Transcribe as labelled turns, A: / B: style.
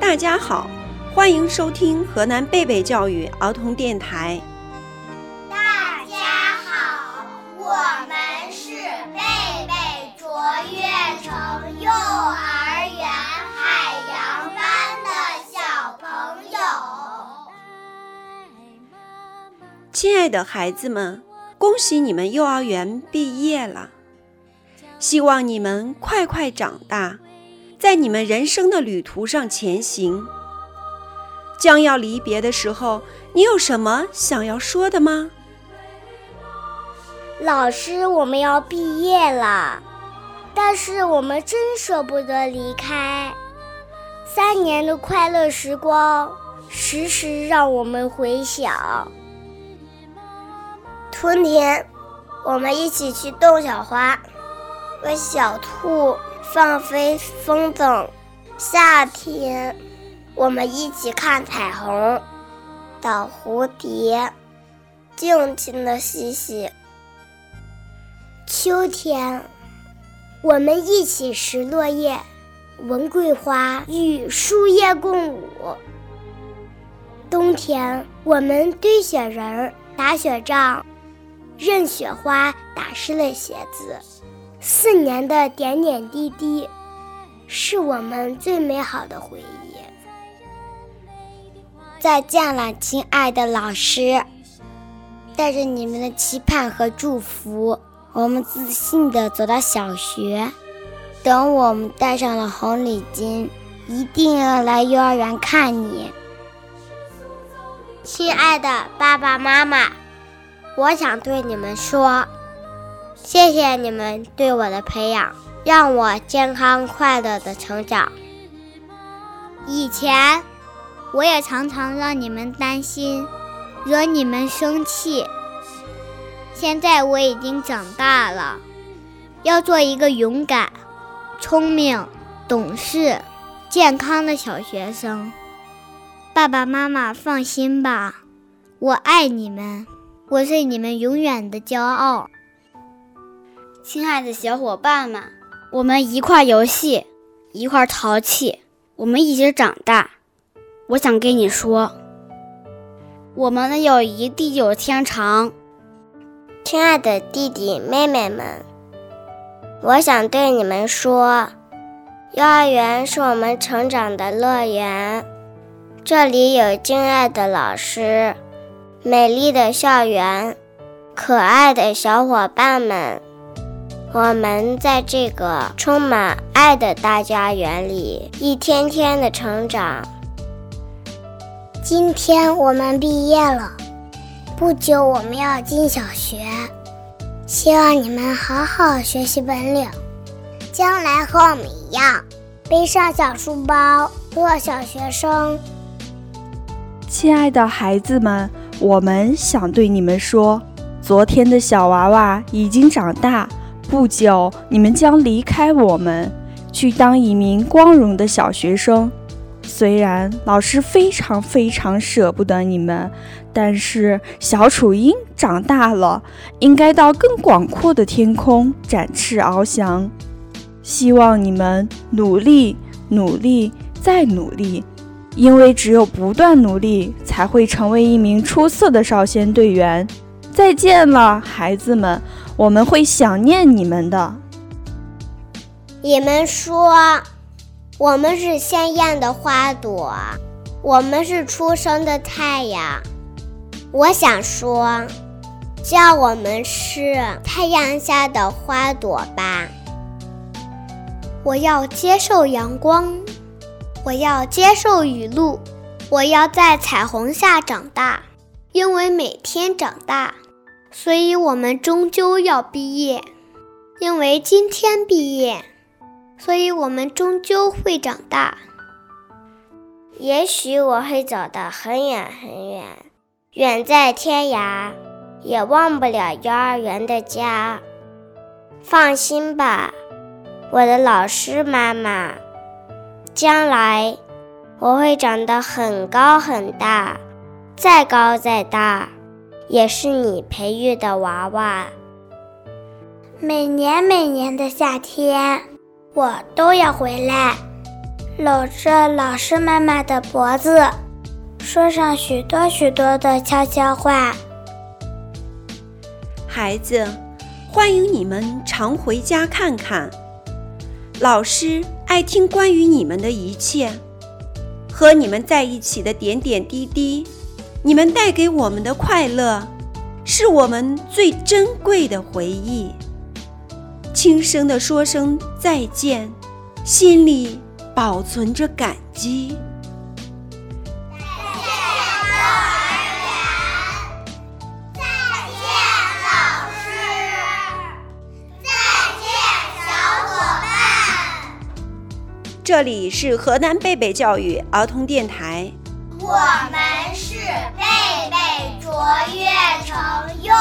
A: 大家好，欢迎收听河南贝贝教育儿童电台。
B: 大家好，我们是贝贝卓越城幼儿
A: 亲爱的孩子们，恭喜你们幼儿园毕业了！希望你们快快长大。在你们人生的旅途上前行，将要离别的时候，你有什么想要说的吗？
C: 老师，我们要毕业了，但是我们真舍不得离开。三年的快乐时光，时时让我们回想。
D: 春天，我们一起去逗小花，为小兔。放飞风筝，夏天我们一起看彩虹，导蝴蝶，尽情的嬉戏。
C: 秋天，我们一起拾落叶，闻桂花与树叶共舞。冬天，我们堆雪人，打雪仗，任雪花打湿了鞋子。四年的点点滴滴，是我们最美好的回忆。
D: 再见了，亲爱的老师！带着你们的期盼和祝福，我们自信地走到小学。等我们戴上了红领巾，一定要来幼儿园看你。亲爱的爸爸妈妈，我想对你们说。谢谢你们对我的培养，让我健康快乐的成长。
C: 以前我也常常让你们担心，惹你们生气。现在我已经长大了，要做一个勇敢、聪明、懂事、健康的小学生。爸爸妈妈放心吧，我爱你们，我是你们永远的骄傲。
E: 亲爱的小伙伴们，我们一块游戏，一块淘气，我们一起长大。我想跟你说，我们的友谊地久天长。
D: 亲爱的弟弟妹妹们，我想对你们说，幼儿园是我们成长的乐园，这里有敬爱的老师，美丽的校园，可爱的小伙伴们。我们在这个充满爱的大家园里，一天天的成长。
C: 今天我们毕业了，不久我们要进小学，希望你们好好学习本领，将来和我们一样，背上小书包，做小学生。
F: 亲爱的孩子们，我们想对你们说，昨天的小娃娃已经长大。不久，你们将离开我们，去当一名光荣的小学生。虽然老师非常非常舍不得你们，但是小雏鹰长大了，应该到更广阔的天空展翅翱翔。希望你们努力，努力，再努力，因为只有不断努力，才会成为一名出色的少先队员。再见了，孩子们。我们会想念你们的。
D: 你们说，我们是鲜艳的花朵，我们是初升的太阳。我想说，叫我们是太阳下的花朵吧。
C: 我要接受阳光，我要接受雨露，我要在彩虹下长大，因为每天长大。所以我们终究要毕业，因为今天毕业，所以我们终究会长大。
D: 也许我会走得很远很远，远在天涯，也忘不了幼儿园的家。放心吧，我的老师妈妈，将来我会长得很高很大，再高再大，也是你培育的娃娃。
G: 每年每年的夏天，我都要回来，搂着老师妈妈的脖子，说上许多许多的悄悄话。
A: 孩子，欢迎你们常回家看看。老师爱听关于你们的一切，和你们在一起的点点滴滴，你们带给我们的快乐，是我们最珍贵的回忆。轻声地说声再见，心里保存着感激。这里是河南贝贝教育儿童电台。
B: 我们是贝贝卓越成幼